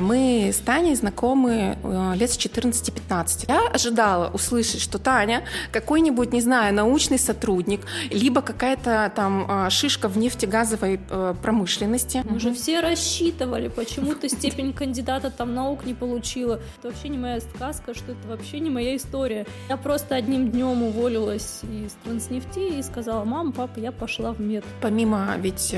Мы с Таней знакомы э, лет с 14-15. Я ожидала услышать, что Таня какой-нибудь, не знаю, научный сотрудник, либо какая-то там э, шишка в нефтегазовой э, промышленности. Мы же все рассчитывали, почему ты степень кандидата там наук не получила. Это вообще не моя сказка, что это вообще не моя история. Я просто одним днем уволилась из транснефти и сказала, мама, папа, я пошла в мед. Помимо ведь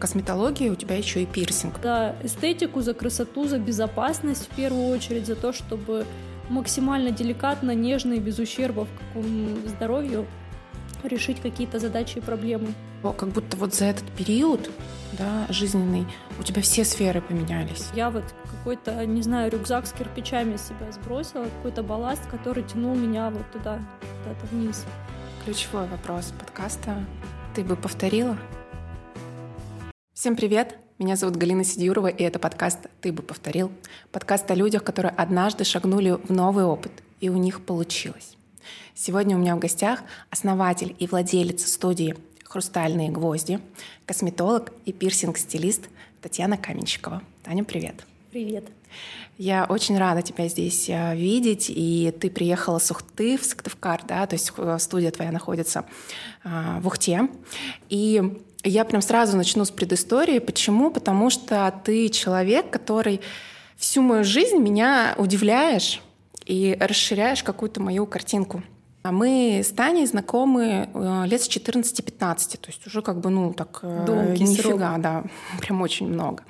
косметологии у тебя еще и пирсинг. Да, эстетику за красоту, за безопасность в первую очередь, за то, чтобы максимально деликатно, нежно и без ущерба в каком здоровью решить какие-то задачи и проблемы. Как будто вот за этот период да, жизненный у тебя все сферы поменялись. Я вот какой-то, не знаю, рюкзак с кирпичами себя сбросила, какой-то балласт, который тянул меня вот туда, куда-то вниз. Ключевой вопрос подкаста. Ты бы повторила? Всем привет! Меня зовут Галина Сидюрова, и это подкаст «Ты бы повторил». Подкаст о людях, которые однажды шагнули в новый опыт, и у них получилось. Сегодня у меня в гостях основатель и владелец студии «Хрустальные гвозди», косметолог и пирсинг-стилист Татьяна Каменщикова. Таня, привет. Привет. Я очень рада тебя здесь э, видеть, и ты приехала с Ухты в Сыктывкар, да, то есть э, студия твоя находится э, в Ухте. И я прям сразу начну с предыстории. Почему? Потому что ты человек, который всю мою жизнь меня удивляешь и расширяешь какую-то мою картинку. А мы с Таней знакомы э, лет с 14-15, то есть уже как бы, ну, так э, Долгий нифига, срок. да, прям очень много.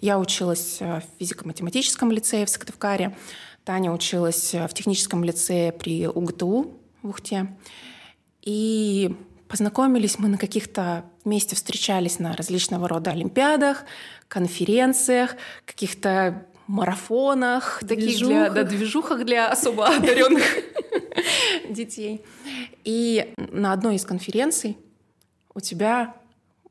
Я училась э, в физико-математическом лицее в Сыктывкаре, Таня училась в техническом лицее при УГТУ в Ухте. И Познакомились мы на каких-то вместе встречались на различного рода олимпиадах, конференциях, каких-то марафонах, таких для да, движухах для особо одаренных детей. И на одной из конференций у тебя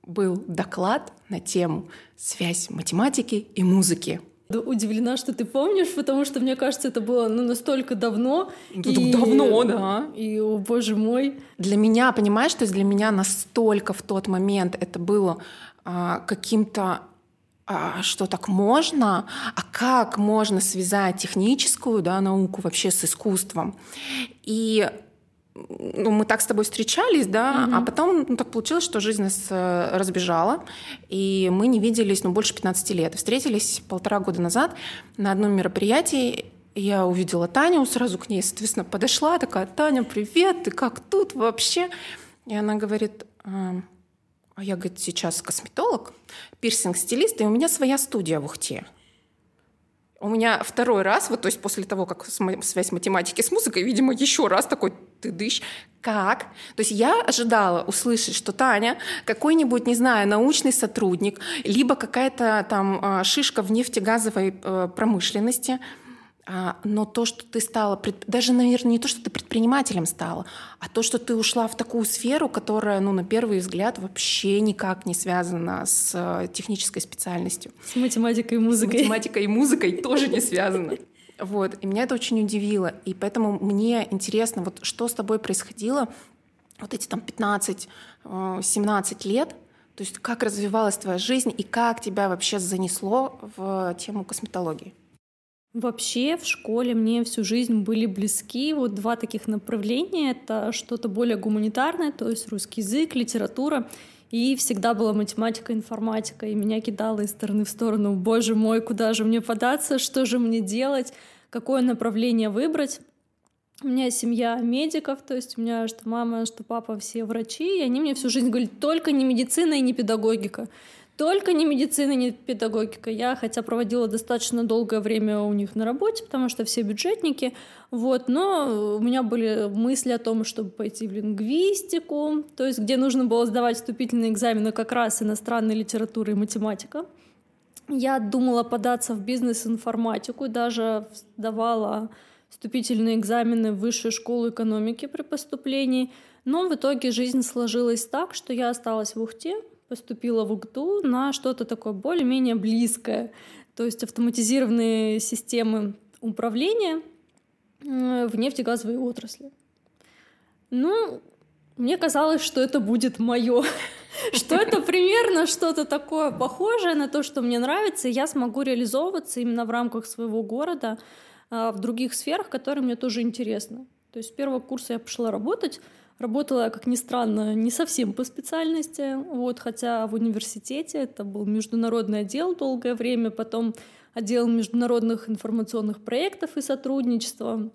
был доклад на тему связь математики и музыки удивлена, что ты помнишь, потому что мне кажется, это было ну, настолько давно. Ну, и... Давно, да. И, о боже мой. Для меня, понимаешь, то есть для меня настолько в тот момент это было а, каким-то а, что так можно, а как можно связать техническую да, науку вообще с искусством. И ну, мы так с тобой встречались, да, угу. а потом ну, так получилось, что жизнь нас э, разбежала, и мы не виделись, ну, больше 15 лет. Встретились полтора года назад на одном мероприятии, я увидела Таню, сразу к ней, соответственно, подошла, такая, Таня, привет, ты как тут вообще? И она говорит, а, а я, говорит, сейчас косметолог, пирсинг-стилист, и у меня своя студия в Ухте. У меня второй раз, вот то есть после того, как связь математики с музыкой, видимо, еще раз такой ты дышь. Как? То есть я ожидала услышать, что Таня какой-нибудь, не знаю, научный сотрудник, либо какая-то там а, шишка в нефтегазовой э, промышленности, но то, что ты стала, даже, наверное, не то, что ты предпринимателем стала, а то, что ты ушла в такую сферу, которая, ну, на первый взгляд, вообще никак не связана с э, технической специальностью. С математикой и музыкой. С математикой и музыкой тоже не связано. Вот, и меня это очень удивило. И поэтому мне интересно, вот что с тобой происходило вот эти там 15-17 э, лет, то есть как развивалась твоя жизнь и как тебя вообще занесло в тему косметологии? Вообще в школе мне всю жизнь были близки вот два таких направления. Это что-то более гуманитарное, то есть русский язык, литература. И всегда была математика, информатика, и меня кидало из стороны в сторону. Боже мой, куда же мне податься, что же мне делать, какое направление выбрать. У меня семья медиков, то есть у меня что мама, что папа все врачи, и они мне всю жизнь говорят, только не медицина и не педагогика. Только не медицина, не педагогика. Я, хотя проводила достаточно долгое время у них на работе, потому что все бюджетники, вот, но у меня были мысли о том, чтобы пойти в лингвистику, то есть где нужно было сдавать вступительные экзамены как раз иностранная литература и математика. Я думала податься в бизнес-информатику, даже сдавала вступительные экзамены в высшую школу экономики при поступлении, но в итоге жизнь сложилась так, что я осталась в Ухте, поступила в УГТУ на что-то такое более-менее близкое, то есть автоматизированные системы управления в нефтегазовой отрасли. Ну, мне казалось, что это будет мое, что это примерно что-то такое похожее на то, что мне нравится, и я смогу реализовываться именно в рамках своего города а, в других сферах, которые мне тоже интересны. То есть с первого курса я пошла работать, Работала как ни странно, не совсем по специальности, вот, хотя в университете это был международный отдел долгое время, потом отдел международных информационных проектов и сотрудничества.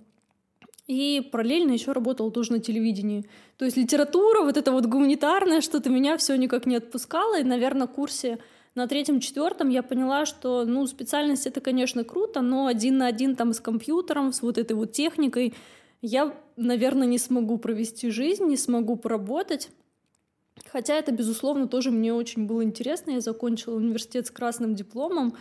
И параллельно еще работала тоже на телевидении. То есть литература, вот это вот гуманитарное что-то меня все никак не отпускало. И, наверное, курсе на третьем-четвертом я поняла, что, ну, специальность это, конечно, круто, но один на один там с компьютером, с вот этой вот техникой я, наверное, не смогу провести жизнь, не смогу поработать. Хотя это, безусловно, тоже мне очень было интересно. Я закончила университет с красным дипломом.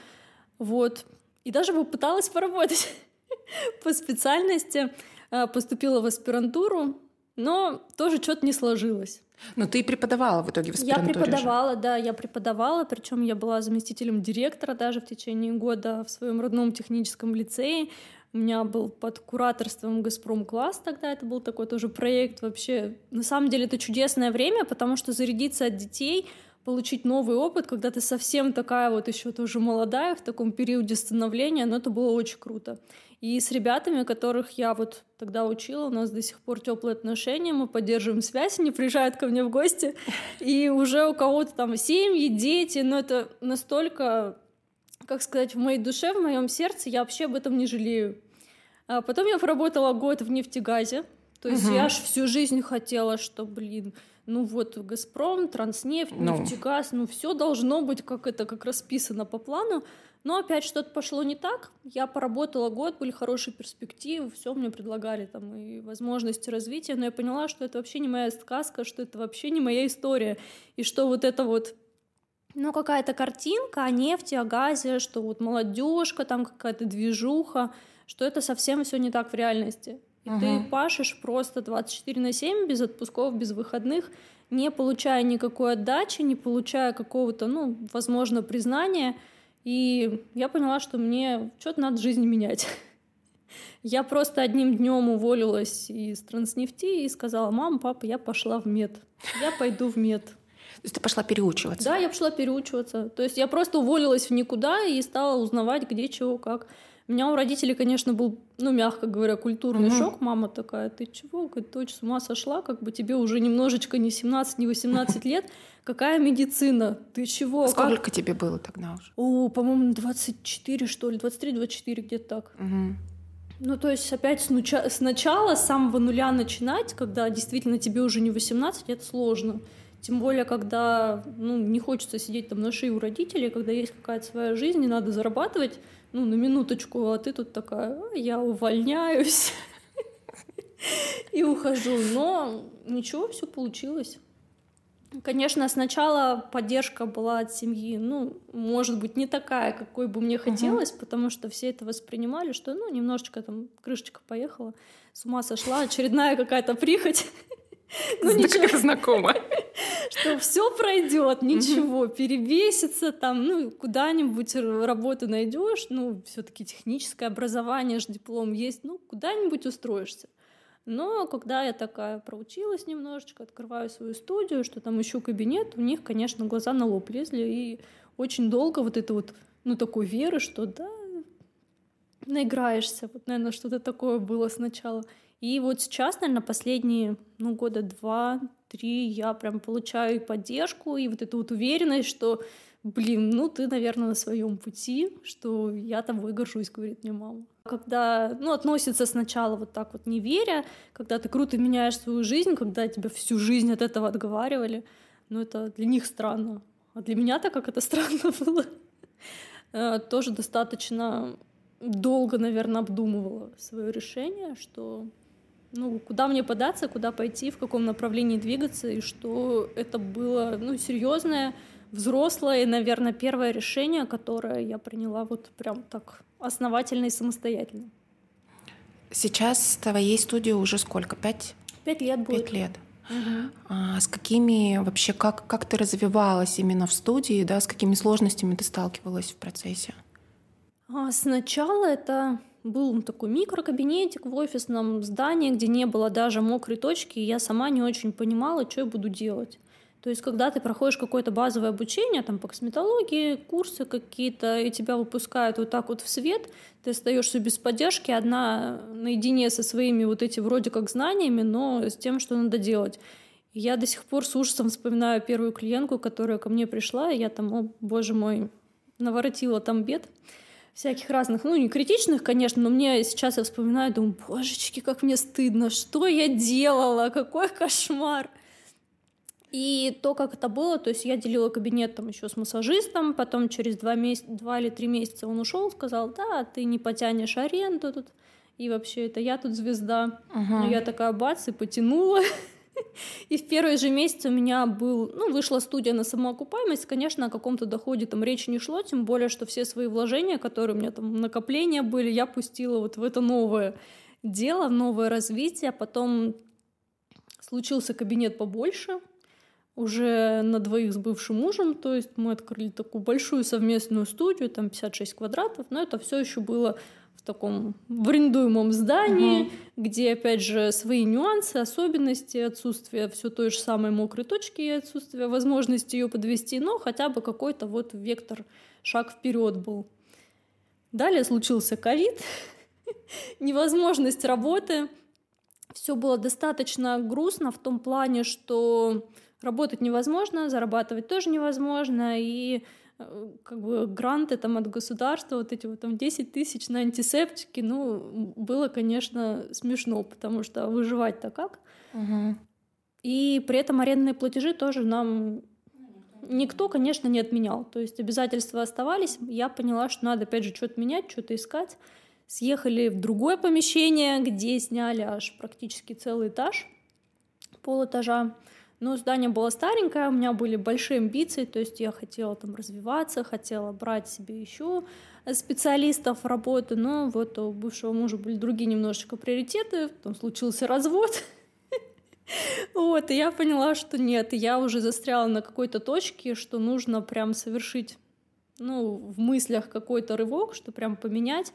Вот. И даже попыталась поработать по специальности. А, поступила в аспирантуру, но тоже что-то не сложилось. Но ты преподавала в итоге в аспирантуре Я преподавала, же. да, я преподавала, причем я была заместителем директора даже в течение года в своем родном техническом лицее. У меня был под кураторством «Газпром класс» тогда, это был такой тоже проект вообще. На самом деле это чудесное время, потому что зарядиться от детей, получить новый опыт, когда ты совсем такая вот еще тоже молодая в таком периоде становления, но это было очень круто. И с ребятами, которых я вот тогда учила, у нас до сих пор теплые отношения, мы поддерживаем связь, они приезжают ко мне в гости, и уже у кого-то там семьи, дети, но это настолько как сказать, в моей душе, в моем сердце я вообще об этом не жалею. А потом я поработала год в нефтегазе. То есть угу. я аж всю жизнь хотела, что, блин, ну вот Газпром, Транснефть, ну. нефтегаз, ну все должно быть как это, как расписано по плану. Но опять что-то пошло не так. Я поработала год, были хорошие перспективы, все мне предлагали там и возможности развития, но я поняла, что это вообще не моя сказка, что это вообще не моя история, и что вот это вот ну, какая-то картинка о нефти, о газе, что вот молодежка, там какая-то движуха, что это совсем все не так в реальности. И угу. ты пашешь просто 24 на 7, без отпусков, без выходных, не получая никакой отдачи, не получая какого-то, ну, возможно, признания. И я поняла, что мне что-то надо в жизни менять. Я просто одним днем уволилась из Транснефти и сказала, мама, папа, я пошла в мед. Я пойду в мед. То есть ты пошла переучиваться? Да, я пошла переучиваться. То есть я просто уволилась в никуда и стала узнавать, где чего, как. У меня у родителей, конечно, был, ну, мягко говоря, культурный угу. шок. Мама такая, ты чего? Говорит, дочь с ума сошла, как бы тебе уже немножечко не 17, не 18 лет. Какая медицина? Ты чего? Сколько как? тебе было тогда уже? О, по-моему, 24, что ли, 23-24, где-то так. Угу. Ну, то есть опять сначала, с самого нуля начинать, когда действительно тебе уже не 18, это сложно. Тем более, когда ну, не хочется сидеть там на шее у родителей, когда есть какая-то своя жизнь, и надо зарабатывать, ну, на минуточку, а ты тут такая, «А, я увольняюсь и ухожу. Но ничего, все получилось. Конечно, сначала поддержка была от семьи, ну, может быть, не такая, какой бы мне хотелось, uh-huh. потому что все это воспринимали, что, ну, немножечко там крышечка поехала, с ума сошла, очередная какая-то прихоть. Ну, ничего. знакомо. Что все пройдет, ничего, перевесится там, ну, куда-нибудь работу найдешь, ну, все-таки техническое образование же диплом есть, ну, куда-нибудь устроишься. Но когда я такая проучилась немножечко, открываю свою студию, что там ищу кабинет, у них, конечно, глаза на лоб лезли, и очень долго вот это вот, ну, такой веры, что да, наиграешься. Вот, наверное, что-то такое было сначала. И вот сейчас, наверное, последние ну, года два-три я прям получаю и поддержку, и вот эту вот уверенность, что, блин, ну ты, наверное, на своем пути, что я тобой горжусь, говорит мне мама. Когда, ну, относится сначала вот так вот не веря, когда ты круто меняешь свою жизнь, когда тебя всю жизнь от этого отговаривали, ну, это для них странно. А для меня-то как это странно было. Э, тоже достаточно долго, наверное, обдумывала свое решение, что ну, куда мне податься, куда пойти, в каком направлении двигаться, и что это было, ну, серьезное, взрослое, наверное, первое решение, которое я приняла вот прям так основательно и самостоятельно. Сейчас твоей студии уже сколько? Пять? Пять лет будет. Пять лет. Угу. А с какими вообще, как, как ты развивалась именно в студии, да, с какими сложностями ты сталкивалась в процессе? А, сначала это был такой микрокабинетик в офисном здании, где не было даже мокрой точки, и я сама не очень понимала, что я буду делать. То есть, когда ты проходишь какое-то базовое обучение, там, по косметологии, курсы какие-то, и тебя выпускают вот так вот в свет, ты остаешься без поддержки, одна наедине со своими вот эти вроде как знаниями, но с тем, что надо делать. Я до сих пор с ужасом вспоминаю первую клиентку, которая ко мне пришла, и я там, о, боже мой, наворотила там бед всяких разных, ну, не критичных, конечно, но мне сейчас я вспоминаю, думаю, божечки, как мне стыдно, что я делала, какой кошмар. И то, как это было, то есть я делила кабинет там еще с массажистом, потом через два, месяца, два или три месяца он ушел, сказал, да, ты не потянешь аренду тут, и вообще это я тут звезда. Uh-huh. я такая бац и потянула. И в первый же месяц у меня был, ну, вышла студия на самоокупаемость, конечно, о каком-то доходе там речи не шло, тем более, что все свои вложения, которые у меня там накопления были, я пустила вот в это новое дело, новое развитие, потом случился кабинет побольше, уже на двоих с бывшим мужем, то есть мы открыли такую большую совместную студию, там 56 квадратов, но это все еще было в таком в арендуемом здании, угу. где, опять же, свои нюансы, особенности, отсутствие все той же самой мокрой точки и отсутствие возможности ее подвести, но хотя бы какой-то вот вектор, шаг вперед был. Далее случился ковид, невозможность работы. Все было достаточно грустно в том плане, что работать невозможно, зарабатывать тоже невозможно, и как бы гранты там от государства, вот эти вот там 10 тысяч на антисептики, ну, было, конечно, смешно, потому что выживать-то как? Угу. И при этом арендные платежи тоже нам никто, конечно, не отменял. То есть обязательства оставались. Я поняла, что надо, опять же, что-то менять, что-то искать. Съехали в другое помещение, где сняли аж практически целый этаж, пол этажа. Но здание было старенькое, у меня были большие амбиции, то есть я хотела там развиваться, хотела брать себе еще специалистов работу, но вот у бывшего мужа были другие немножечко приоритеты, потом случился развод, вот, и я поняла, что нет, я уже застряла на какой-то точке, что нужно прям совершить, ну, в мыслях какой-то рывок, что прям поменять,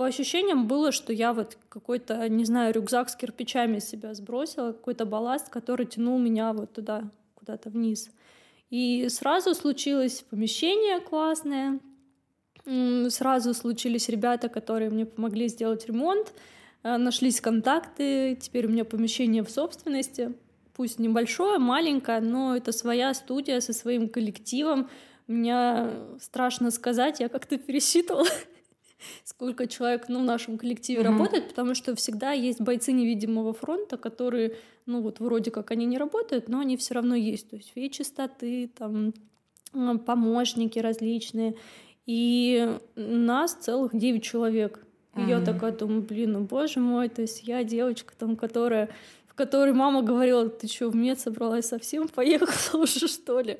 по ощущениям было, что я вот какой-то, не знаю, рюкзак с кирпичами себя сбросила, какой-то балласт, который тянул меня вот туда, куда-то вниз. И сразу случилось помещение классное, сразу случились ребята, которые мне помогли сделать ремонт, э, нашлись контакты, теперь у меня помещение в собственности, пусть небольшое, маленькое, но это своя студия со своим коллективом. Меня страшно сказать, я как-то пересчитывала сколько человек ну, в нашем коллективе mm-hmm. работает, потому что всегда есть бойцы невидимого фронта, которые, ну вот вроде как они не работают, но они все равно есть. То есть феи-чистоты, там помощники различные. И нас целых 9 человек. И mm-hmm. я такая думаю, блин, ну боже мой, то есть я девочка там, которая в которой мама говорила, ты что, в мед собралась совсем, поехала уже, что ли?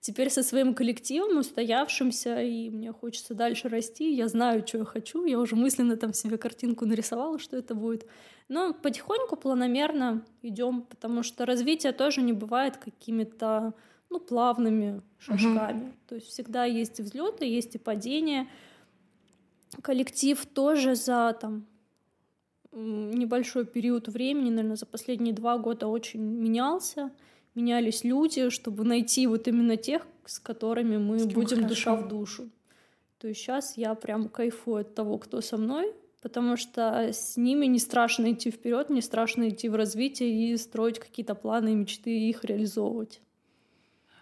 Теперь со своим коллективом, устоявшимся, и мне хочется дальше расти, я знаю, что я хочу, я уже мысленно там себе картинку нарисовала, что это будет. Но потихоньку, планомерно идем, потому что развитие тоже не бывает какими-то ну, плавными шажками. Угу. То есть всегда есть и взлеты, есть и падения. Коллектив тоже за там небольшой период времени, наверное, за последние два года очень менялся менялись люди, чтобы найти вот именно тех, с которыми мы с будем хорошо. душа в душу. То есть сейчас я прям кайфую от того, кто со мной, потому что с ними не страшно идти вперед, не страшно идти в развитие и строить какие-то планы и мечты и их реализовывать.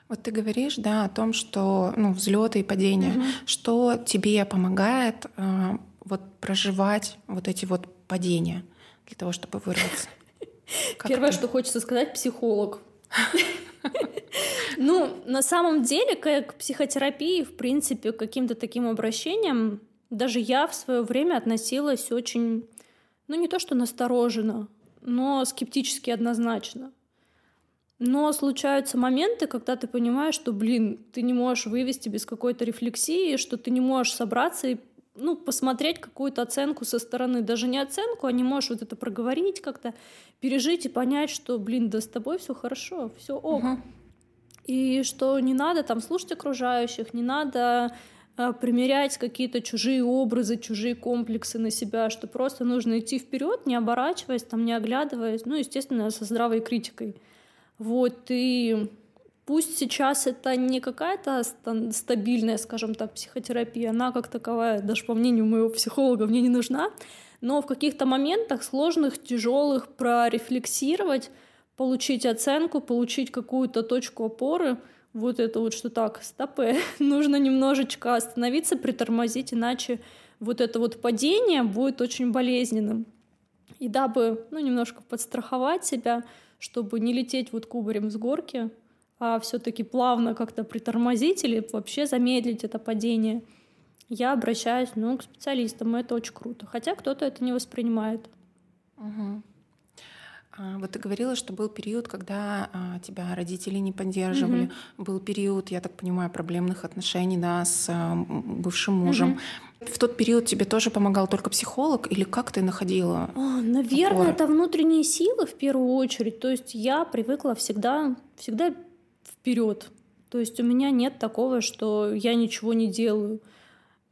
Вот ты говоришь, да, о том, что ну, взлеты и падения, угу. что тебе помогает э, вот проживать вот эти вот падения для того, чтобы вырваться. Первое, что хочется сказать, психолог. Ну, на самом деле, к психотерапии, в принципе, к каким-то таким обращениям, даже я в свое время относилась очень, ну не то что настороженно, но скептически однозначно. Но случаются моменты, когда ты понимаешь, что, блин, ты не можешь вывести без какой-то рефлексии, что ты не можешь собраться и ну, посмотреть какую-то оценку со стороны, даже не оценку, а не можешь вот это проговорить как-то, пережить и понять, что, блин, да с тобой все хорошо, все ок. Угу. И что не надо там слушать окружающих, не надо э, примерять какие-то чужие образы, чужие комплексы на себя, что просто нужно идти вперед, не оборачиваясь, там, не оглядываясь, ну, естественно, со здравой критикой. Вот, и пусть сейчас это не какая-то стабильная, скажем так, психотерапия, она как таковая, даже по мнению моего психолога, мне не нужна, но в каких-то моментах сложных, тяжелых прорефлексировать, получить оценку, получить какую-то точку опоры, вот это вот, что так, стопы, нужно немножечко остановиться, притормозить, иначе вот это вот падение будет очень болезненным. И дабы, ну, немножко подстраховать себя, чтобы не лететь вот кубарем с горки, а все-таки плавно как-то притормозить или вообще замедлить это падение, я обращаюсь ну, к специалистам, и это очень круто. Хотя кто-то это не воспринимает. Угу. А, вот ты говорила, что был период, когда а, тебя родители не поддерживали, угу. был период, я так понимаю, проблемных отношений да, с а, бывшим мужем. Угу. В тот период тебе тоже помогал только психолог или как ты находила? О, наверное, опоры? это внутренние силы в первую очередь. То есть я привыкла всегда, всегда вперед. То есть у меня нет такого, что я ничего не делаю.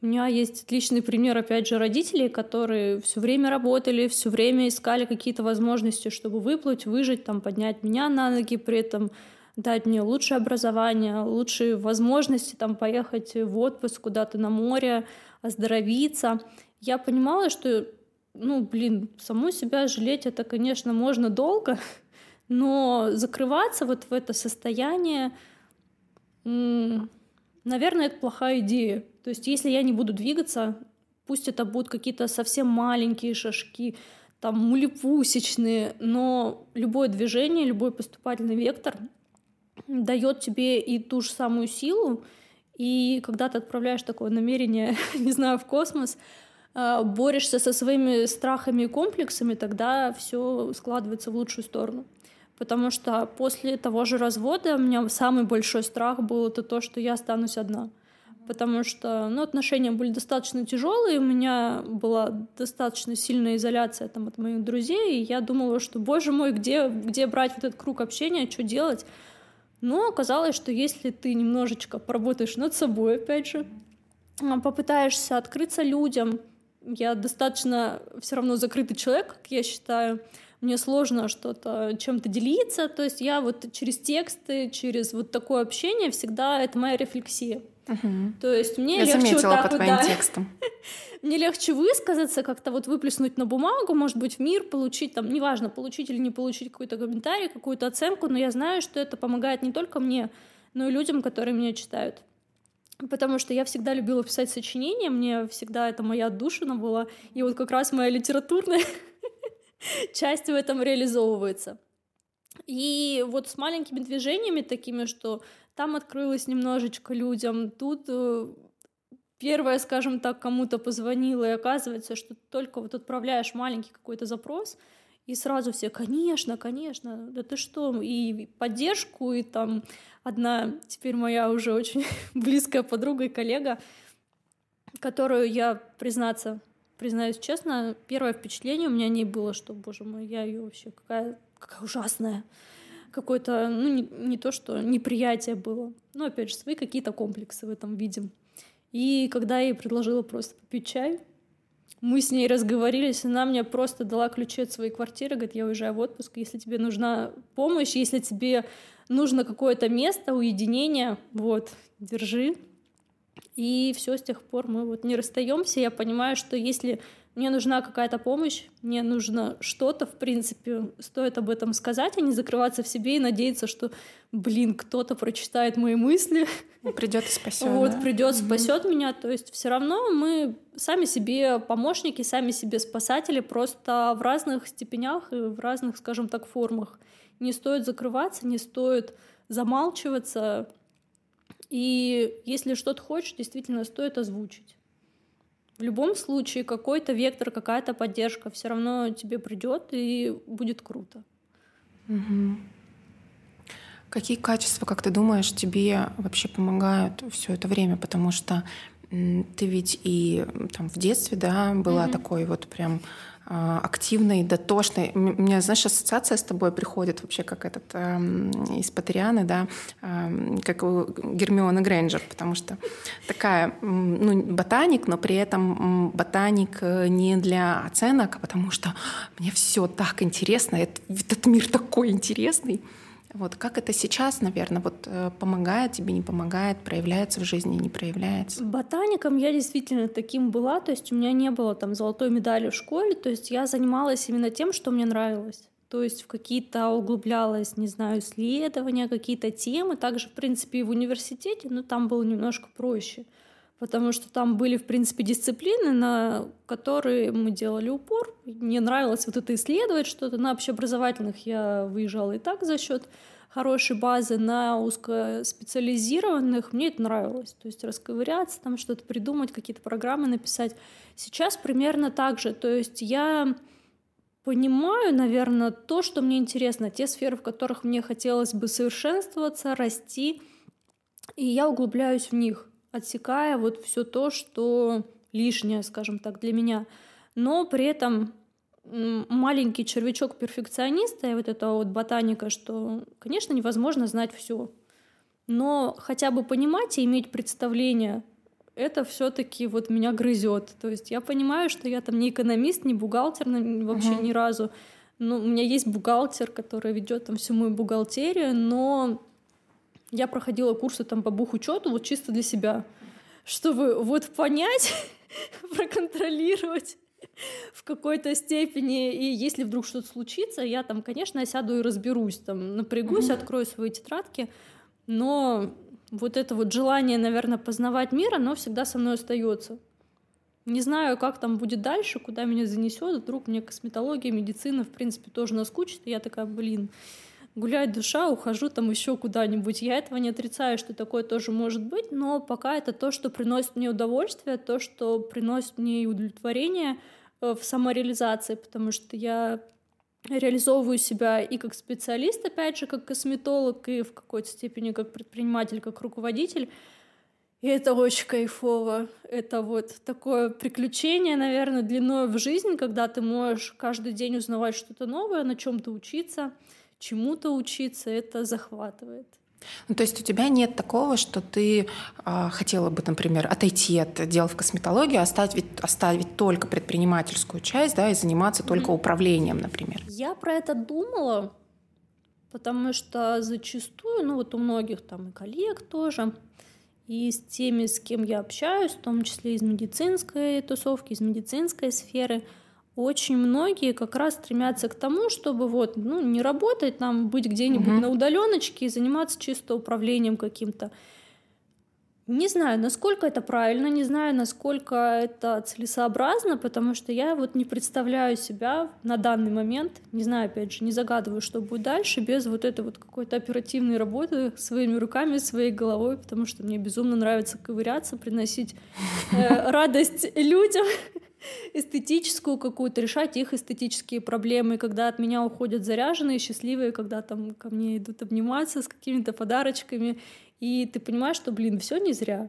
У меня есть отличный пример, опять же, родителей, которые все время работали, все время искали какие-то возможности, чтобы выплыть, выжить, там, поднять меня на ноги, при этом дать мне лучшее образование, лучшие возможности там, поехать в отпуск куда-то на море, оздоровиться. Я понимала, что, ну, блин, саму себя жалеть это, конечно, можно долго, но закрываться вот в это состояние, наверное, это плохая идея. То есть если я не буду двигаться, пусть это будут какие-то совсем маленькие шажки, там мулипусечные, но любое движение, любой поступательный вектор дает тебе и ту же самую силу, и когда ты отправляешь такое намерение, не знаю, в космос, а, борешься со своими страхами и комплексами, тогда все складывается в лучшую сторону. Потому что после того же развода у меня самый большой страх был это то, что я останусь одна потому что ну, отношения были достаточно тяжелые, у меня была достаточно сильная изоляция там, от моих друзей, и я думала, что, боже мой, где, где брать вот этот круг общения, что делать? Но оказалось, что если ты немножечко поработаешь над собой, опять же, а, попытаешься открыться людям, я достаточно все равно закрытый человек, как я считаю, мне сложно что-то чем-то делиться, то есть я вот через тексты, через вот такое общение всегда это моя рефлексия. Угу. То есть мне Я легче заметила вот так по вот, да. текстам. мне легче высказаться, как-то вот выплеснуть на бумагу, может быть, в мир, получить там, неважно, получить или не получить какой-то комментарий, какую-то оценку, но я знаю, что это помогает не только мне, но и людям, которые меня читают. Потому что я всегда любила писать сочинения, мне всегда это моя отдушина была, и вот как раз моя литературная часть в этом реализовывается. И вот с маленькими движениями такими, что там открылось немножечко людям, тут э, первое, скажем так, кому-то позвонила, и оказывается, что только вот отправляешь маленький какой-то запрос, и сразу все, конечно, конечно, да ты что, и поддержку, и там одна теперь моя уже очень близкая подруга и коллега, которую я, признаться, признаюсь честно, первое впечатление у меня не было, что, боже мой, я ее вообще какая, какая ужасная какое-то, ну, не, не то, что неприятие было, но, опять же, свои какие-то комплексы в этом видим. И когда я ей предложила просто попить чай, мы с ней разговорились, она мне просто дала ключи от своей квартиры, говорит, я уезжаю в отпуск, если тебе нужна помощь, если тебе нужно какое-то место, уединение, вот, держи. И все, с тех пор мы вот не расстаемся. Я понимаю, что если мне нужна какая-то помощь, мне нужно что-то, в принципе, стоит об этом сказать, а не закрываться в себе и надеяться, что, блин, кто-то прочитает мои мысли. Придет и спасет. Вот, да? придет, спасет меня. То есть все равно мы сами себе помощники, сами себе спасатели, просто в разных степенях и в разных, скажем так, формах. Не стоит закрываться, не стоит замалчиваться. И если что-то хочешь, действительно стоит озвучить. В любом случае какой-то вектор, какая-то поддержка все равно тебе придет и будет круто. Угу. Какие качества, как ты думаешь, тебе вообще помогают все это время? Потому что ты ведь и там в детстве, да, была mm-hmm. такой вот прям а, активной, дотошной. У меня, знаешь, ассоциация с тобой приходит вообще как этот э, из Патерианы, да, э, как у Гермиона Грейнджер, потому что такая, ну, ботаник, но при этом ботаник э, не для оценок, а потому что мне все так интересно, этот, этот мир такой интересный. Вот как это сейчас, наверное, вот э, помогает тебе, не помогает, проявляется в жизни, не проявляется? Ботаником я действительно таким была, то есть у меня не было там золотой медали в школе, то есть я занималась именно тем, что мне нравилось. То есть в какие-то углублялась, не знаю, исследования, какие-то темы. Также, в принципе, и в университете, но там было немножко проще потому что там были, в принципе, дисциплины, на которые мы делали упор. Мне нравилось вот это исследовать что-то. На общеобразовательных я выезжала и так за счет хорошей базы, на узкоспециализированных мне это нравилось. То есть расковыряться, там что-то придумать, какие-то программы написать. Сейчас примерно так же. То есть я понимаю, наверное, то, что мне интересно, те сферы, в которых мне хотелось бы совершенствоваться, расти, и я углубляюсь в них отсекая вот все то, что лишнее, скажем так, для меня. Но при этом маленький червячок перфекциониста и вот это вот ботаника, что, конечно, невозможно знать все, но хотя бы понимать и иметь представление, это все-таки вот меня грызет. То есть я понимаю, что я там не экономист, не бухгалтер вообще uh-huh. ни разу. Ну, у меня есть бухгалтер, который ведет там всю мою бухгалтерию, но я проходила курсы там по бухучету вот чисто для себя, чтобы вот понять, проконтролировать в какой-то степени. И если вдруг что-то случится, я там, конечно, я сяду и разберусь, там, напрягусь, mm-hmm. открою свои тетрадки, но вот это вот желание, наверное, познавать мир, оно всегда со мной остается. Не знаю, как там будет дальше, куда меня занесет. Вдруг мне косметология, медицина, в принципе, тоже наскучит. И я такая, блин, гуляет душа, ухожу там еще куда-нибудь. Я этого не отрицаю, что такое тоже может быть, но пока это то, что приносит мне удовольствие, то, что приносит мне удовлетворение э, в самореализации, потому что я реализовываю себя и как специалист, опять же, как косметолог, и в какой-то степени как предприниматель, как руководитель. И это очень кайфово. Это вот такое приключение, наверное, длиной в жизнь, когда ты можешь каждый день узнавать что-то новое, на чем-то учиться — чему-то учиться, это захватывает. Ну, то есть у тебя нет такого, что ты э, хотела бы, например, отойти от дел в косметологии, оставить, оставить только предпринимательскую часть, да, и заниматься mm-hmm. только управлением, например. Я про это думала, потому что зачастую, ну вот у многих там и коллег тоже, и с теми, с кем я общаюсь, в том числе из медицинской тусовки, из медицинской сферы – очень многие как раз стремятся к тому, чтобы вот, ну, не работать там, быть где-нибудь угу. на удаленочке и заниматься чисто управлением каким-то. Не знаю, насколько это правильно, не знаю, насколько это целесообразно, потому что я вот не представляю себя на данный момент, не знаю, опять же, не загадываю, что будет дальше, без вот этой вот какой-то оперативной работы своими руками, своей головой, потому что мне безумно нравится ковыряться, приносить э, радость людям, эстетическую какую-то, решать их эстетические проблемы, когда от меня уходят заряженные, счастливые, когда там ко мне идут обниматься с какими-то подарочками, и ты понимаешь, что, блин, все не зря,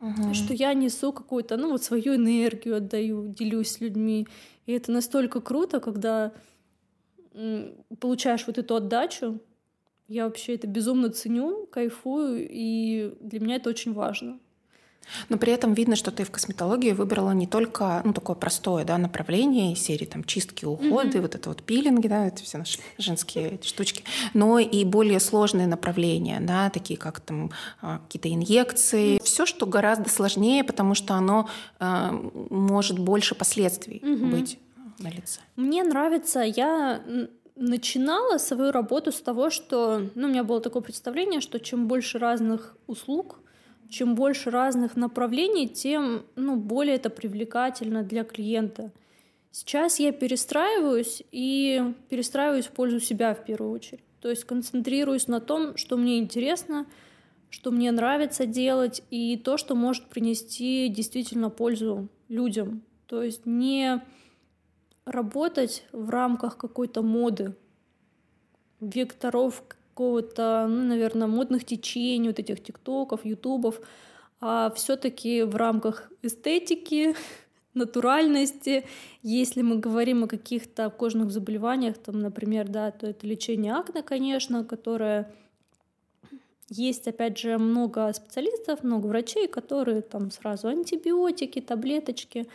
угу. что я несу какую-то, ну вот свою энергию отдаю, делюсь с людьми, и это настолько круто, когда получаешь вот эту отдачу, я вообще это безумно ценю, кайфую, и для меня это очень важно. Но при этом видно, что ты в косметологии выбрала не только ну, такое простое да, направление серии там, чистки, уходы, mm-hmm. вот это вот пилинги, да, это все наши женские штучки, но и более сложные направления, да, такие как там а, какие-то инъекции, mm-hmm. все, что гораздо сложнее, потому что оно э, может больше последствий mm-hmm. быть на лице. Мне нравится, я начинала свою работу с того, что ну, у меня было такое представление, что чем больше разных услуг, чем больше разных направлений, тем ну, более это привлекательно для клиента. Сейчас я перестраиваюсь и перестраиваюсь в пользу себя в первую очередь. То есть концентрируюсь на том, что мне интересно, что мне нравится делать, и то, что может принести действительно пользу людям. То есть не работать в рамках какой-то моды, векторов какого-то, ну, наверное, модных течений, вот этих тиктоков, ютубов, а все-таки в рамках эстетики, натуральности. Если мы говорим о каких-то кожных заболеваниях, там, например, да, то это лечение акне, конечно, которое есть, опять же, много специалистов, много врачей, которые там сразу антибиотики, таблеточки.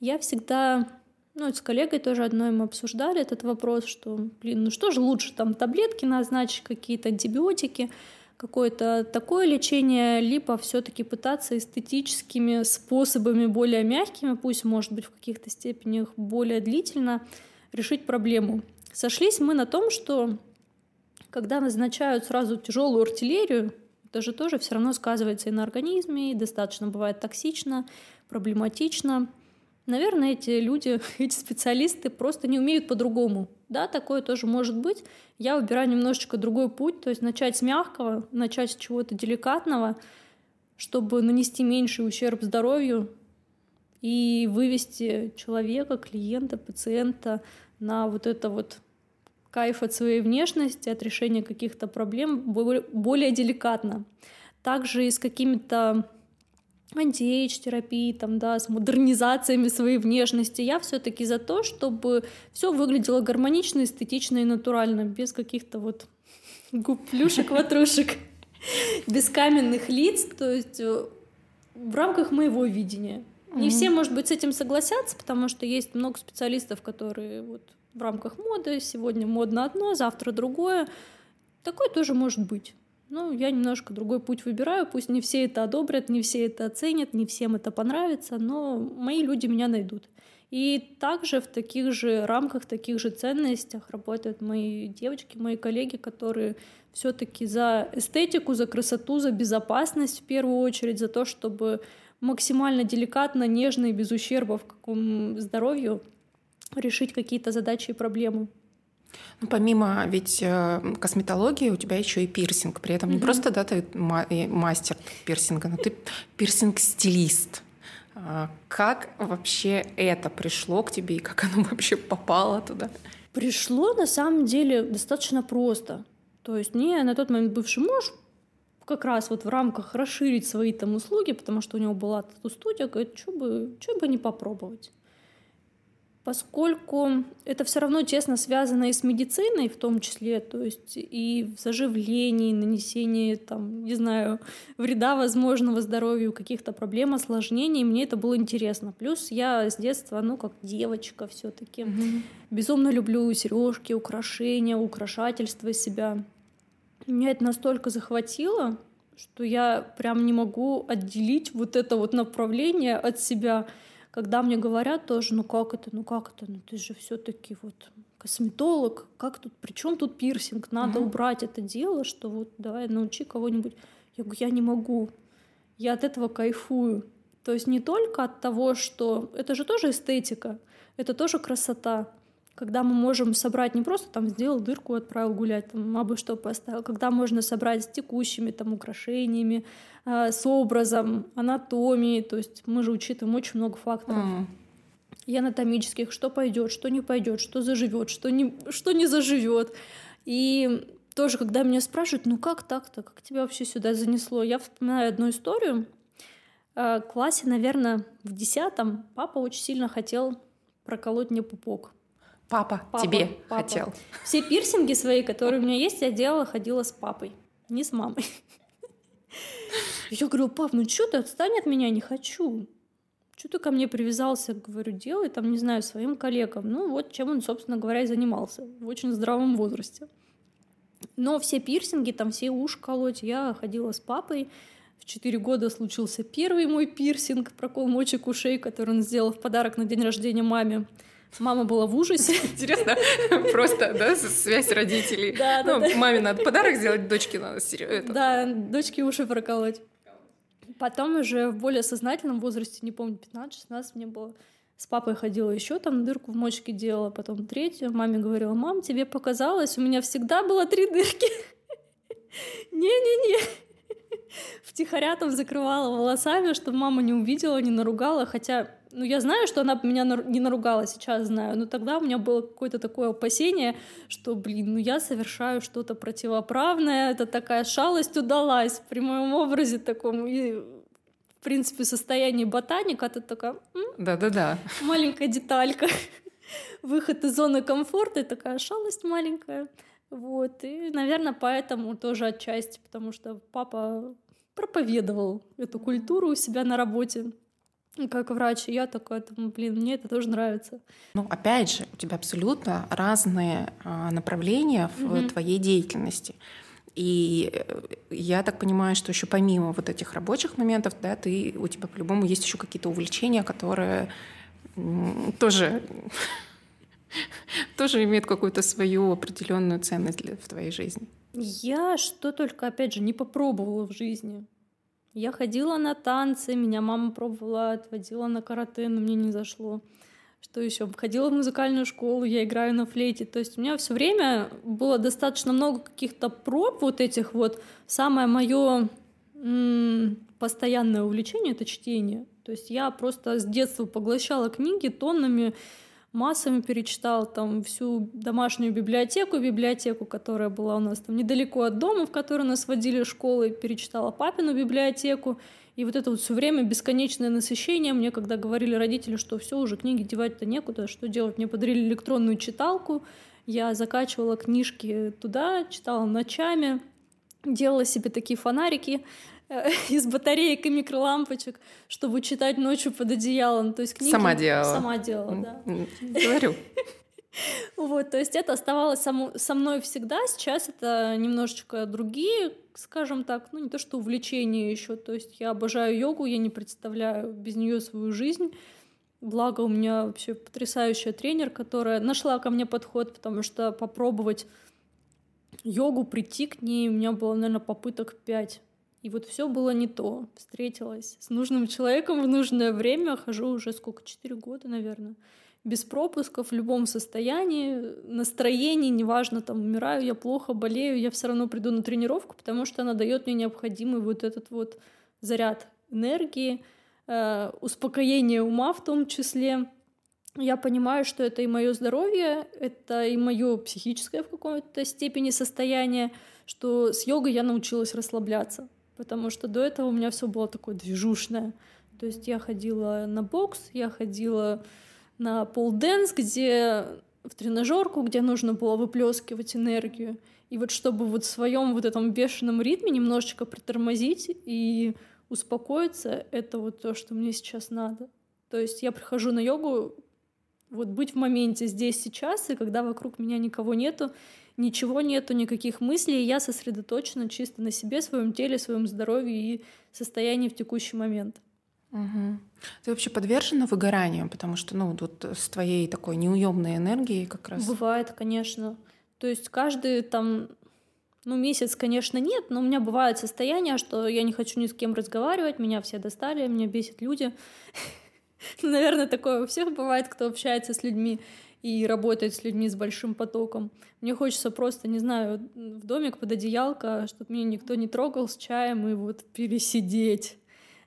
Я всегда, ну, с коллегой тоже одной мы обсуждали этот вопрос, что, блин, ну что же лучше, там таблетки назначить, какие-то антибиотики, какое-то такое лечение, либо все-таки пытаться эстетическими способами, более мягкими, пусть, может быть, в каких-то степенях более длительно, решить проблему. Сошлись мы на том, что когда назначают сразу тяжелую артиллерию, это же тоже все равно сказывается и на организме, и достаточно бывает токсично, проблематично. Наверное, эти люди, эти специалисты просто не умеют по-другому. Да, такое тоже может быть. Я выбираю немножечко другой путь, то есть начать с мягкого, начать с чего-то деликатного, чтобы нанести меньший ущерб здоровью и вывести человека, клиента, пациента на вот это вот кайф от своей внешности, от решения каких-то проблем более деликатно. Также и с какими-то анти-эйдж-терапией, там, да, с модернизациями своей внешности. Я все таки за то, чтобы все выглядело гармонично, эстетично и натурально, без каких-то вот губ, плюшек, ватрушек, без каменных лиц, то есть э, в рамках моего видения. Не все, может быть, с этим согласятся, потому что есть много специалистов, которые вот в рамках моды. Сегодня модно одно, завтра другое. Такое тоже может быть. Ну, я немножко другой путь выбираю. Пусть не все это одобрят, не все это оценят, не всем это понравится, но мои люди меня найдут. И также в таких же рамках, таких же ценностях работают мои девочки, мои коллеги, которые все-таки за эстетику, за красоту, за безопасность в первую очередь, за то, чтобы максимально деликатно, нежно и без ущерба в каком здоровью решить какие-то задачи и проблемы. Ну, помимо ведь э, косметологии у тебя еще и пирсинг. При этом mm-hmm. не просто да, ты мастер пирсинга, но ты пирсинг-стилист. А как вообще это пришло к тебе и как оно вообще попало туда? Пришло на самом деле достаточно просто. То есть мне на тот момент бывший муж как раз вот в рамках расширить свои там услуги, потому что у него была тату-студия, говорит, что бы, что бы не попробовать поскольку это все равно тесно связано и с медициной в том числе, то есть и в заживлении, нанесении, там, не знаю, вреда возможного здоровью, каких-то проблем, осложнений, мне это было интересно. Плюс я с детства, ну, как девочка все таки mm-hmm. безумно люблю сережки, украшения, украшательство себя. Меня это настолько захватило, что я прям не могу отделить вот это вот направление от себя — когда мне говорят тоже, ну как это, ну как это, ну ты же все-таки вот косметолог, как тут, при чем тут пирсинг? Надо угу. убрать это дело, что вот давай научи кого-нибудь. Я говорю, я не могу. Я от этого кайфую. То есть не только от того, что это же тоже эстетика, это тоже красота когда мы можем собрать не просто там сделал дырку, отправил гулять, там абы что поставил, когда можно собрать с текущими там украшениями, э, с образом, анатомией, то есть мы же учитываем очень много факторов. Mm. И анатомических, что пойдет, что не пойдет, что заживет, что не, что не заживет. И тоже, когда меня спрашивают, ну как так-то, как тебя вообще сюда занесло, я вспоминаю одну историю. В классе, наверное, в десятом папа очень сильно хотел проколоть мне пупок. Папа, папа тебе папа. хотел. Все пирсинги свои, которые у меня есть, я делала, ходила с папой, не с мамой. Я говорю, пап, ну что ты, отстань от меня, не хочу. Что ты ко мне привязался? Говорю, делай там, не знаю, своим коллегам. Ну вот чем он, собственно говоря, и занимался в очень здравом возрасте. Но все пирсинги, там все уши колоть, я ходила с папой. В четыре года случился первый мой пирсинг, прокол мочек ушей, который он сделал в подарок на день рождения маме. Мама была в ужасе. Интересно, просто, да, связь родителей. Да, ну, да, маме надо подарок сделать, дочке надо серьезно. Да, дочке уши проколоть. Потом уже в более сознательном возрасте, не помню, 15-16 мне было, с папой ходила еще там дырку в мочке делала, потом третью. Маме говорила, мам, тебе показалось, у меня всегда было три дырки. Не-не-не. Втихаря там закрывала волосами, чтобы мама не увидела, не наругала, хотя ну, я знаю, что она меня не наругала, сейчас знаю, но тогда у меня было какое-то такое опасение, что, блин, ну я совершаю что-то противоправное, это такая шалость удалась при моем образе таком. И в принципе, состоянии ботаника, ты такая... Да-да-да. Маленькая деталька. Выход из зоны комфорта и такая шалость маленькая. Вот. И, наверное, поэтому тоже отчасти, потому что папа проповедовал эту культуру у себя на работе как врач, я такая, думаю, блин, мне это тоже нравится. Ну, опять же, у тебя абсолютно разные а, направления в угу. твоей деятельности. И э, я так понимаю, что еще помимо вот этих рабочих моментов, да, ты, у тебя по-любому есть еще какие-то увлечения, которые тоже, тоже имеют какую-то свою определенную ценность для, в твоей жизни. Я что только, опять же, не попробовала в жизни. Я ходила на танцы, меня мама пробовала, отводила на карате, но мне не зашло. Что еще? Ходила в музыкальную школу, я играю на флейте. То есть у меня все время было достаточно много каких-то проб вот этих вот. Самое мое постоянное увлечение — это чтение. То есть я просто с детства поглощала книги тоннами, массами перечитала там всю домашнюю библиотеку, библиотеку, которая была у нас там недалеко от дома, в которой нас водили школы, перечитала папину библиотеку. И вот это вот все время бесконечное насыщение. Мне когда говорили родители, что все, уже книги девать-то некуда, что делать? Мне подарили электронную читалку, я закачивала книжки туда, читала ночами, делала себе такие фонарики, из батареек и микролампочек, чтобы читать ночью под одеялом. То есть книги сама делала. Сама делала, да. Говорю. Вот, то есть это оставалось само, со мной всегда. Сейчас это немножечко другие, скажем так, ну не то что увлечения еще. То есть я обожаю йогу, я не представляю без нее свою жизнь. Благо у меня вообще потрясающая тренер, которая нашла ко мне подход, потому что попробовать йогу, прийти к ней, у меня было, наверное, попыток пять. И вот все было не то. Встретилась с нужным человеком в нужное время. Хожу уже сколько? Четыре года, наверное. Без пропусков, в любом состоянии, настроении, неважно, там, умираю я плохо, болею, я все равно приду на тренировку, потому что она дает мне необходимый вот этот вот заряд энергии, э, успокоение ума в том числе. Я понимаю, что это и мое здоровье, это и мое психическое в какой-то степени состояние, что с йогой я научилась расслабляться потому что до этого у меня все было такое движушное. То есть я ходила на бокс, я ходила на полденс, где в тренажерку, где нужно было выплескивать энергию. И вот чтобы вот в своем вот этом бешеном ритме немножечко притормозить и успокоиться, это вот то, что мне сейчас надо. То есть я прихожу на йогу, вот быть в моменте здесь сейчас, и когда вокруг меня никого нету, ничего нету, никаких мыслей, и я сосредоточена чисто на себе, своем теле, своем здоровье и состоянии в текущий момент. Угу. Ты вообще подвержена выгоранию, потому что, ну, тут с твоей такой неуемной энергией как раз. Бывает, конечно. То есть каждый там, ну, месяц, конечно, нет, но у меня бывает состояние, что я не хочу ни с кем разговаривать, меня все достали, меня бесят люди. Наверное, такое у всех бывает, кто общается с людьми и работать с людьми с большим потоком. Мне хочется просто, не знаю, в домик под одеялко, чтобы меня никто не трогал с чаем и вот пересидеть.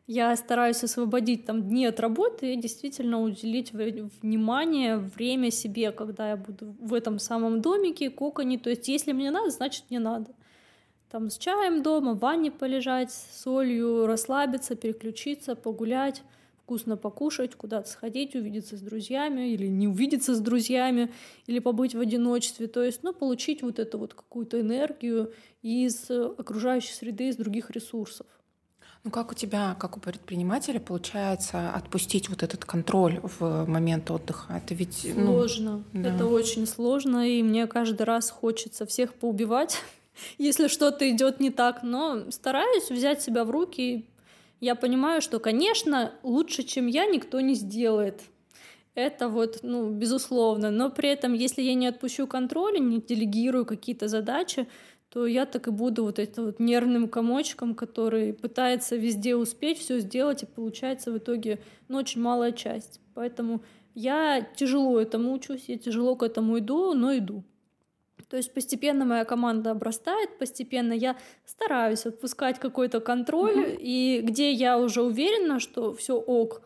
Я стараюсь освободить там дни от работы и действительно уделить внимание, время себе, когда я буду в этом самом домике, коконе. То есть, если мне надо, значит, мне надо. Там с чаем дома, в ванне полежать, солью, расслабиться, переключиться, погулять вкусно покушать, куда-то сходить, увидеться с друзьями или не увидеться с друзьями, или побыть в одиночестве. То есть, ну, получить вот эту вот какую-то энергию из окружающей среды, из других ресурсов. Ну как у тебя, как у предпринимателя, получается отпустить вот этот контроль в момент отдыха? Это ведь ну, сложно. Ну, да. Это очень сложно, и мне каждый раз хочется всех поубивать, если что-то идет не так. Но стараюсь взять себя в руки я понимаю, что, конечно, лучше, чем я, никто не сделает. Это вот, ну, безусловно. Но при этом, если я не отпущу контроль, не делегирую какие-то задачи, то я так и буду вот этим вот нервным комочком, который пытается везде успеть все сделать, и получается в итоге ну, очень малая часть. Поэтому я тяжело этому учусь, я тяжело к этому иду, но иду. То есть постепенно моя команда обрастает, постепенно я стараюсь отпускать какой-то контроль, mm-hmm. и где я уже уверена, что все ок,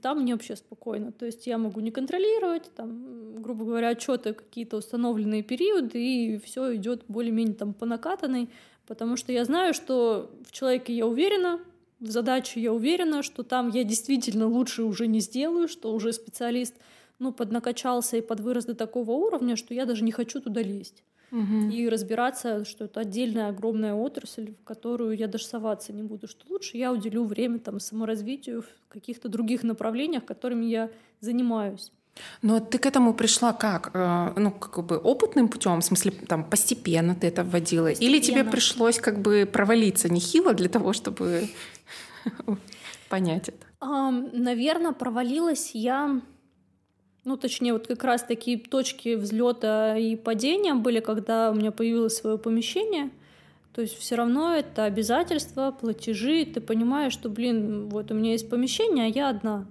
там мне вообще спокойно. То есть я могу не контролировать, там, грубо говоря, отчеты какие-то установленные периоды, и все идет более-менее там по накатанной, потому что я знаю, что в человеке я уверена, в задачу я уверена, что там я действительно лучше уже не сделаю, что уже специалист ну, поднакачался и подвырос до такого уровня, что я даже не хочу туда лезть. Угу. И разбираться, что это отдельная огромная отрасль, в которую я даже соваться не буду, что лучше я уделю время там саморазвитию в каких-то других направлениях, которыми я занимаюсь. Но ты к этому пришла как? Э, ну, как бы опытным путем, в смысле, там, постепенно ты это вводила? Постепенно. Или тебе пришлось как бы провалиться нехило для того, чтобы понять это? Наверное, провалилась я ну, точнее, вот как раз такие точки взлета и падения были, когда у меня появилось свое помещение. То есть все равно это обязательства, платежи. Ты понимаешь, что, блин, вот у меня есть помещение, а я одна.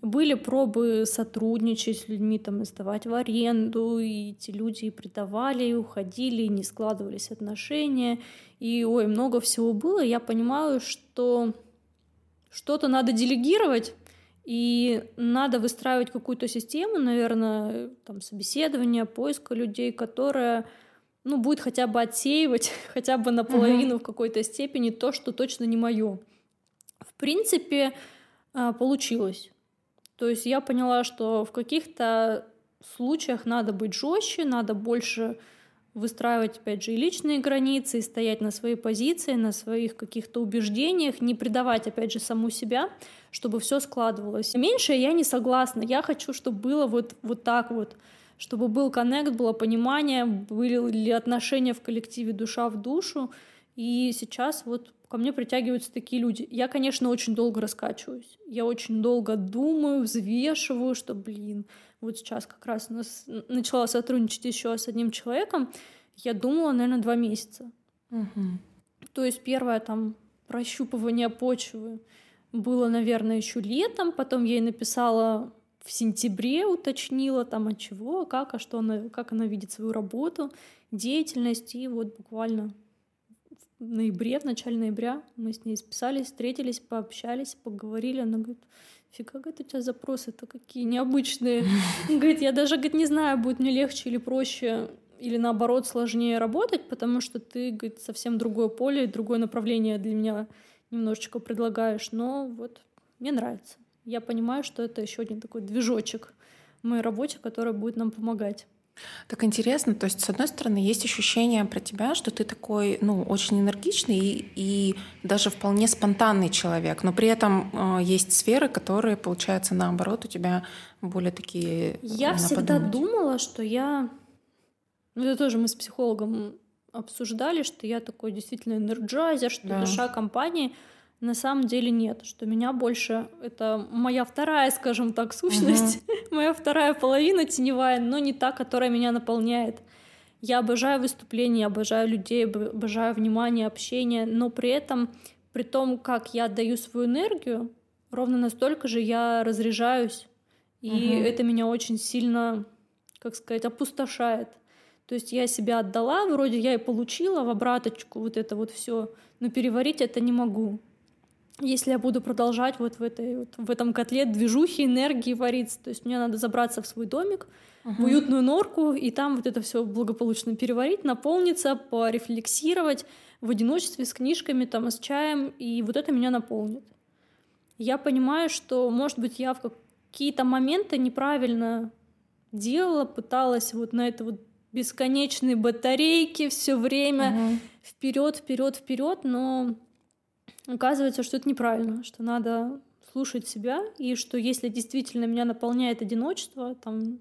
Были пробы сотрудничать с людьми, там, сдавать в аренду, и эти люди и предавали, и уходили, и не складывались отношения. И, ой, много всего было. Я понимаю, что что-то надо делегировать, и надо выстраивать какую-то систему, наверное, там, собеседования, поиска людей, которая ну, будет хотя бы отсеивать хотя бы наполовину uh-huh. в какой-то степени то, что точно не мое. В принципе, а, получилось. То есть я поняла, что в каких-то случаях надо быть жестче, надо больше выстраивать, опять же, и личные границы, и стоять на своей позиции, на своих каких-то убеждениях, не предавать, опять же, саму себя, чтобы все складывалось. Меньше я не согласна. Я хочу, чтобы было вот, вот так вот, чтобы был коннект, было понимание, были отношения в коллективе душа в душу. И сейчас вот ко мне притягиваются такие люди. Я, конечно, очень долго раскачиваюсь. Я очень долго думаю, взвешиваю, что, блин, вот сейчас как раз начала сотрудничать еще с одним человеком, я думала, наверное, два месяца. Угу. То есть первое там прощупывание почвы было, наверное, еще летом, потом я ей написала в сентябре, уточнила там от чего, как, а что она, как она видит свою работу, деятельность, и вот буквально в ноябре, в начале ноября мы с ней списались, встретились, пообщались, поговорили, она говорит, фига, говорит, у тебя запросы-то какие необычные. Говорит, я даже, говорит, не знаю, будет мне легче или проще, или наоборот сложнее работать, потому что ты, говорит, совсем другое поле другое направление для меня немножечко предлагаешь. Но вот мне нравится. Я понимаю, что это еще один такой движочек в моей работе, который будет нам помогать. Так интересно, то есть, с одной стороны, есть ощущение про тебя, что ты такой, ну, очень энергичный и, и даже вполне спонтанный человек, но при этом э, есть сферы, которые, получается, наоборот, у тебя более такие... Я всегда подумать. думала, что я... Ну, это тоже мы с психологом обсуждали, что я такой действительно энерджайзер, что да. душа компании — на самом деле нет, что меня больше это моя вторая, скажем так, сущность, uh-huh. Моя вторая половина теневая, но не та, которая меня наполняет. Я обожаю выступления, обожаю людей, обожаю внимание, общение, но при этом, при том, как я отдаю свою энергию, ровно настолько же я разряжаюсь, и uh-huh. это меня очень сильно, как сказать, опустошает. То есть я себя отдала, вроде я и получила в обраточку вот это вот все, но переварить это не могу если я буду продолжать вот в, этой, вот в этом котле движухи, энергии вариться, то есть мне надо забраться в свой домик, uh-huh. в уютную норку, и там вот это все благополучно переварить, наполниться, порефлексировать в одиночестве с книжками, там, с чаем, и вот это меня наполнит. Я понимаю, что, может быть, я в какие-то моменты неправильно делала, пыталась вот на это вот бесконечные батарейки все время uh-huh. вперед, вперед, вперед, но оказывается, что это неправильно, что надо слушать себя, и что если действительно меня наполняет одиночество, там,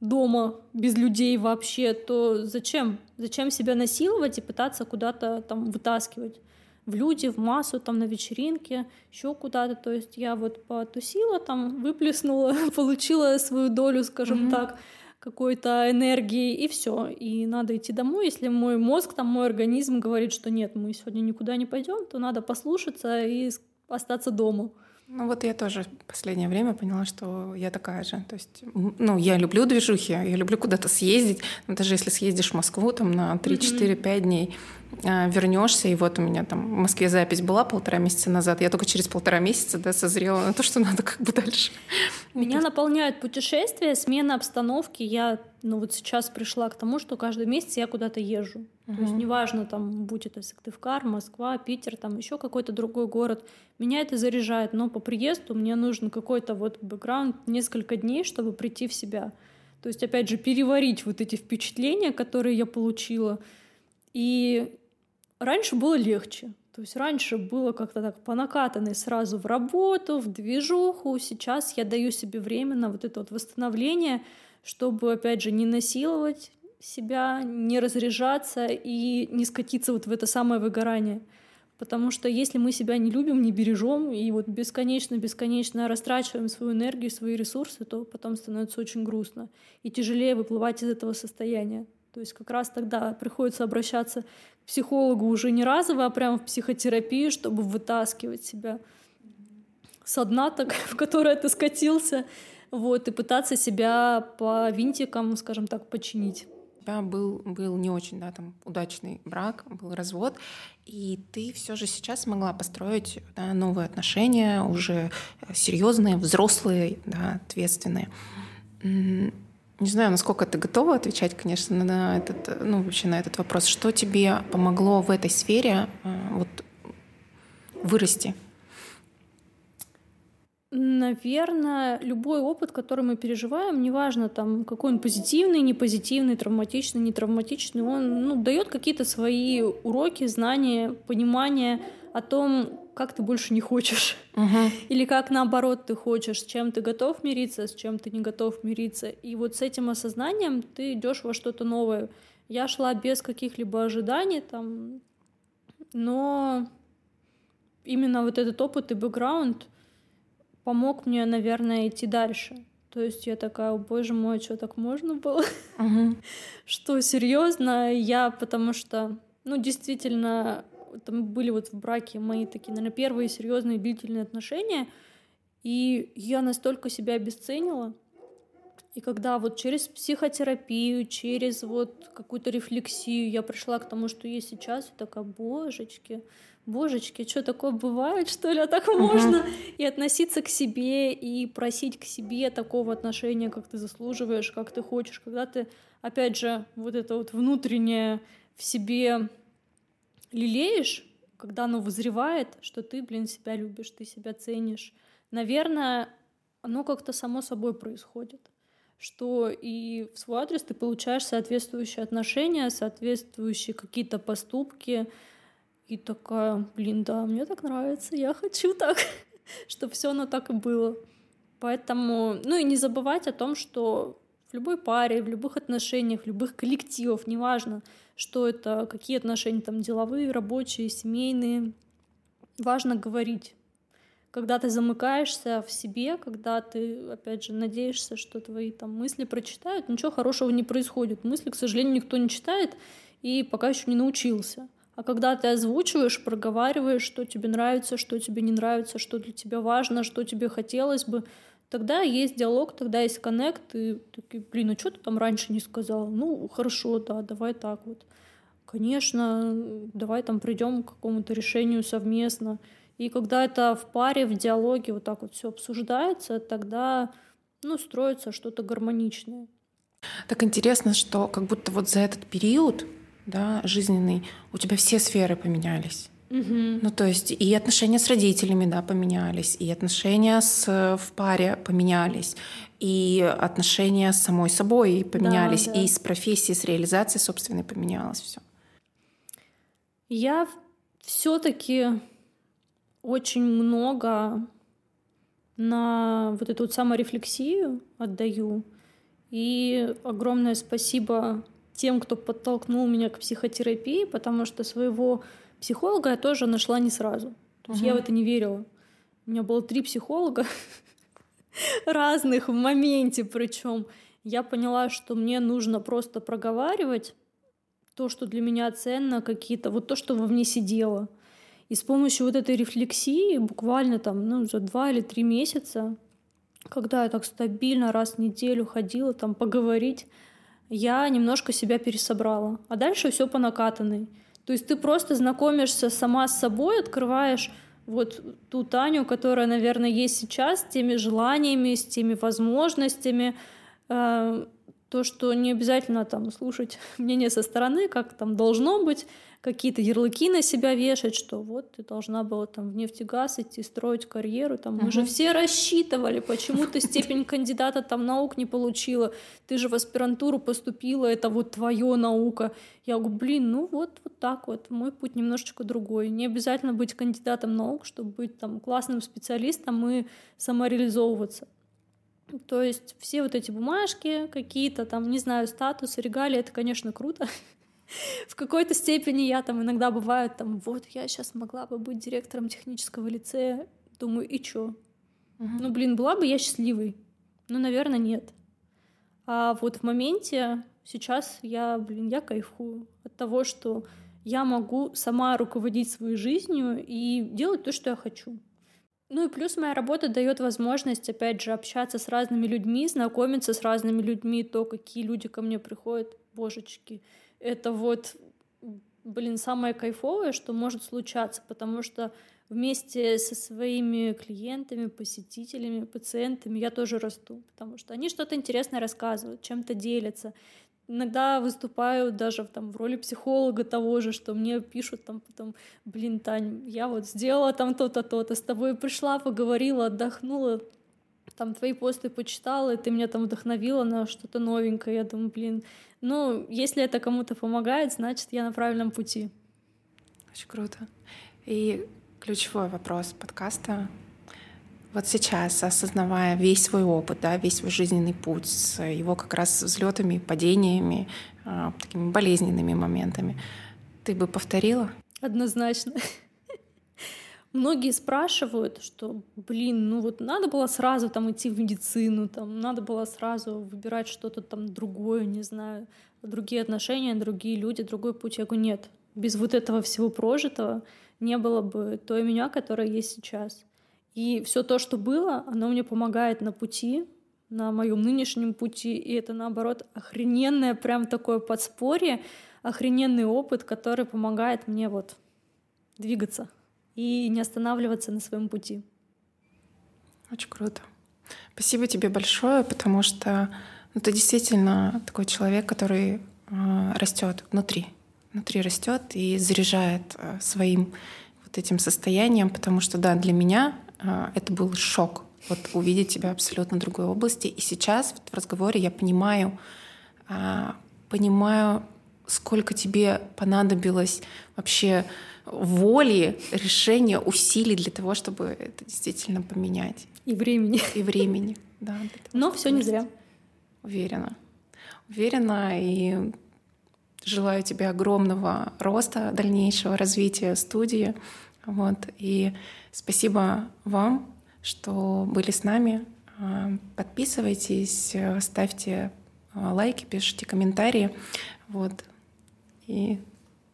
дома без людей вообще, то зачем? Зачем себя насиловать и пытаться куда-то там вытаскивать? в люди, в массу, там на вечеринке, еще куда-то. То есть я вот потусила, там выплеснула, получила свою долю, скажем mm-hmm. так, какой-то энергии, и все. И надо идти домой. Если мой мозг, там мой организм говорит, что нет, мы сегодня никуда не пойдем, то надо послушаться и остаться дома. Ну вот я тоже в последнее время поняла, что я такая же. То есть, ну, я люблю движухи, я люблю куда-то съездить. Ну, даже если съездишь в Москву там на 3-4-5 дней, а, вернешься, и вот у меня там в Москве запись была полтора месяца назад, я только через полтора месяца да, созрела на то, что надо как бы дальше. Меня наполняют путешествия, смена обстановки. Я ну вот сейчас пришла к тому, что каждый месяц я куда-то езжу. Uh-huh. То есть неважно, там, будь это Сыктывкар, Москва, Питер, там еще какой-то другой город, меня это заряжает, но по приезду мне нужен какой-то вот бэкграунд несколько дней, чтобы прийти в себя. То есть, опять же, переварить вот эти впечатления, которые я получила. И раньше было легче. То есть раньше было как-то так по накатанной сразу в работу, в движуху. Сейчас я даю себе время на вот это вот восстановление, чтобы, опять же, не насиловать себя, не разряжаться и не скатиться вот в это самое выгорание. Потому что если мы себя не любим, не бережем и вот бесконечно-бесконечно растрачиваем свою энергию, свои ресурсы, то потом становится очень грустно и тяжелее выплывать из этого состояния. То есть как раз тогда приходится обращаться к психологу уже не разово, а прямо в психотерапию, чтобы вытаскивать себя со дна, так, в которое ты скатился, вот, и пытаться себя по винтикам, скажем так, починить. У тебя был, был не очень да, там, удачный брак, был развод, и ты все же сейчас смогла построить да, новые отношения, уже серьезные, взрослые, да, ответственные. Не знаю, насколько ты готова отвечать, конечно, на этот, ну, вообще на этот вопрос. Что тебе помогло в этой сфере э, вот, вырасти? Наверное, любой опыт, который мы переживаем, неважно там какой он позитивный, не позитивный, травматичный, не травматичный, он ну, дает какие-то свои уроки, знания, понимание о том, как ты больше не хочешь. Угу. Или как наоборот ты хочешь, с чем ты готов мириться, с чем ты не готов мириться. И вот с этим осознанием ты идешь во что-то новое. Я шла без каких-либо ожиданий, там, но именно вот этот опыт и бэкграунд помог мне, наверное, идти дальше. То есть я такая, о боже мой, что так можно было? Что серьезно, я потому что, ну, действительно, там были вот в браке мои такие, наверное, первые серьезные длительные отношения, и я настолько себя обесценила. И когда вот через психотерапию, через вот какую-то рефлексию я пришла к тому, что есть сейчас, я такая, божечки, божечки, что такое бывает, что ли, а так uh-huh. можно? И относиться к себе, и просить к себе такого отношения, как ты заслуживаешь, как ты хочешь, когда ты, опять же, вот это вот внутреннее в себе лелеешь, когда оно вызревает, что ты, блин, себя любишь, ты себя ценишь, наверное, оно как-то само собой происходит что и в свой адрес ты получаешь соответствующие отношения, соответствующие какие-то поступки. И такая, блин, да, мне так нравится, я хочу так, чтобы все оно так и было. Поэтому, ну и не забывать о том, что в любой паре, в любых отношениях, в любых коллективах, неважно, что это, какие отношения там деловые, рабочие, семейные. Важно говорить. Когда ты замыкаешься в себе, когда ты, опять же, надеешься, что твои там мысли прочитают, ничего хорошего не происходит. Мысли, к сожалению, никто не читает и пока еще не научился. А когда ты озвучиваешь, проговариваешь, что тебе нравится, что тебе не нравится, что для тебя важно, что тебе хотелось бы, тогда есть диалог, тогда есть коннект, и такие, блин, а что ты там раньше не сказал? Ну, хорошо, да, давай так вот. Конечно, давай там придем к какому-то решению совместно. И когда это в паре, в диалоге вот так вот все обсуждается, тогда ну, строится что-то гармоничное. Так интересно, что как будто вот за этот период да, жизненный у тебя все сферы поменялись. Угу. Ну, то есть и отношения с родителями, да, поменялись, и отношения с, в паре поменялись, и отношения с самой собой поменялись, да, да. и с профессией, с реализацией собственной поменялось все. Я все-таки очень много на вот эту вот саморефлексию отдаю. И огромное спасибо тем, кто подтолкнул меня к психотерапии, потому что своего Психолога я тоже нашла не сразу. То есть угу. я в это не верила. У меня было три психолога разных в моменте, причем я поняла, что мне нужно просто проговаривать то, что для меня ценно, какие-то, вот то, что во мне сидело. И с помощью вот этой рефлексии буквально там, ну, за два или три месяца, когда я так стабильно раз в неделю ходила там поговорить, я немножко себя пересобрала. А дальше все по накатанной. То есть ты просто знакомишься сама с собой, открываешь вот ту Таню, которая, наверное, есть сейчас, с теми желаниями, с теми возможностями, э, то, что не обязательно там слушать мнение со стороны, как там должно быть, какие-то ярлыки на себя вешать, что вот ты должна была там в нефтегаз идти, строить карьеру, там мы же все рассчитывали, почему ты степень кандидата там наук не получила, ты же в аспирантуру поступила, это вот твоя наука. Я говорю, блин, ну вот, вот так вот, мой путь немножечко другой. Не обязательно быть кандидатом наук, чтобы быть там классным специалистом и самореализовываться. То есть все вот эти бумажки, какие-то там, не знаю, статусы, регалии, это, конечно, круто. В какой-то степени я там иногда бывает там, вот я сейчас могла бы быть директором технического лицея. Думаю, и чё? Ну, блин, была бы я счастливой. Ну, наверное, нет. А вот в моменте сейчас я, блин, я кайфую от того, что я могу сама руководить своей жизнью и делать то, что я хочу. Ну и плюс моя работа дает возможность, опять же, общаться с разными людьми, знакомиться с разными людьми, то, какие люди ко мне приходят, божечки. Это вот, блин, самое кайфовое, что может случаться, потому что вместе со своими клиентами, посетителями, пациентами я тоже расту, потому что они что-то интересное рассказывают, чем-то делятся. Иногда выступаю даже там, в роли психолога того же, что мне пишут там потом, блин, Тань, я вот сделала там то-то, то-то, с тобой пришла, поговорила, отдохнула, там твои посты почитала, и ты меня там вдохновила на что-то новенькое. Я думаю, блин, ну, если это кому-то помогает, значит, я на правильном пути. Очень круто. И ключевой вопрос подкаста вот сейчас, осознавая весь свой опыт, да, весь свой жизненный путь, с его как раз взлетами, падениями, а, такими болезненными моментами, ты бы повторила? Однозначно. Многие спрашивают, что, блин, ну вот надо было сразу там идти в медицину, там надо было сразу выбирать что-то там другое, не знаю, другие отношения, другие люди, другой путь. Я говорю, нет, без вот этого всего прожитого не было бы той меня, которая есть сейчас. И все то, что было, оно мне помогает на пути, на моем нынешнем пути, и это наоборот охрененное прям такое подспорье, охрененный опыт, который помогает мне вот двигаться и не останавливаться на своем пути. Очень круто. Спасибо тебе большое, потому что ну, ты действительно такой человек, который э, растет внутри, внутри растет и заряжает э, своим вот этим состоянием, потому что да, для меня а, это был шок. Вот увидеть тебя абсолютно другой области. И сейчас в разговоре я понимаю, а, понимаю, сколько тебе понадобилось вообще воли, решения, усилий для того, чтобы это действительно поменять. И времени. И времени, да. Но все не зря. Уверена. Уверена и желаю тебе огромного роста, дальнейшего развития студии. Вот. И спасибо вам, что были с нами. А, подписывайтесь, ставьте а, лайки, пишите комментарии. Вот. И,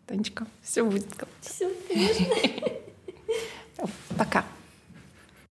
Танечка, все будет. Все, конечно. Пока.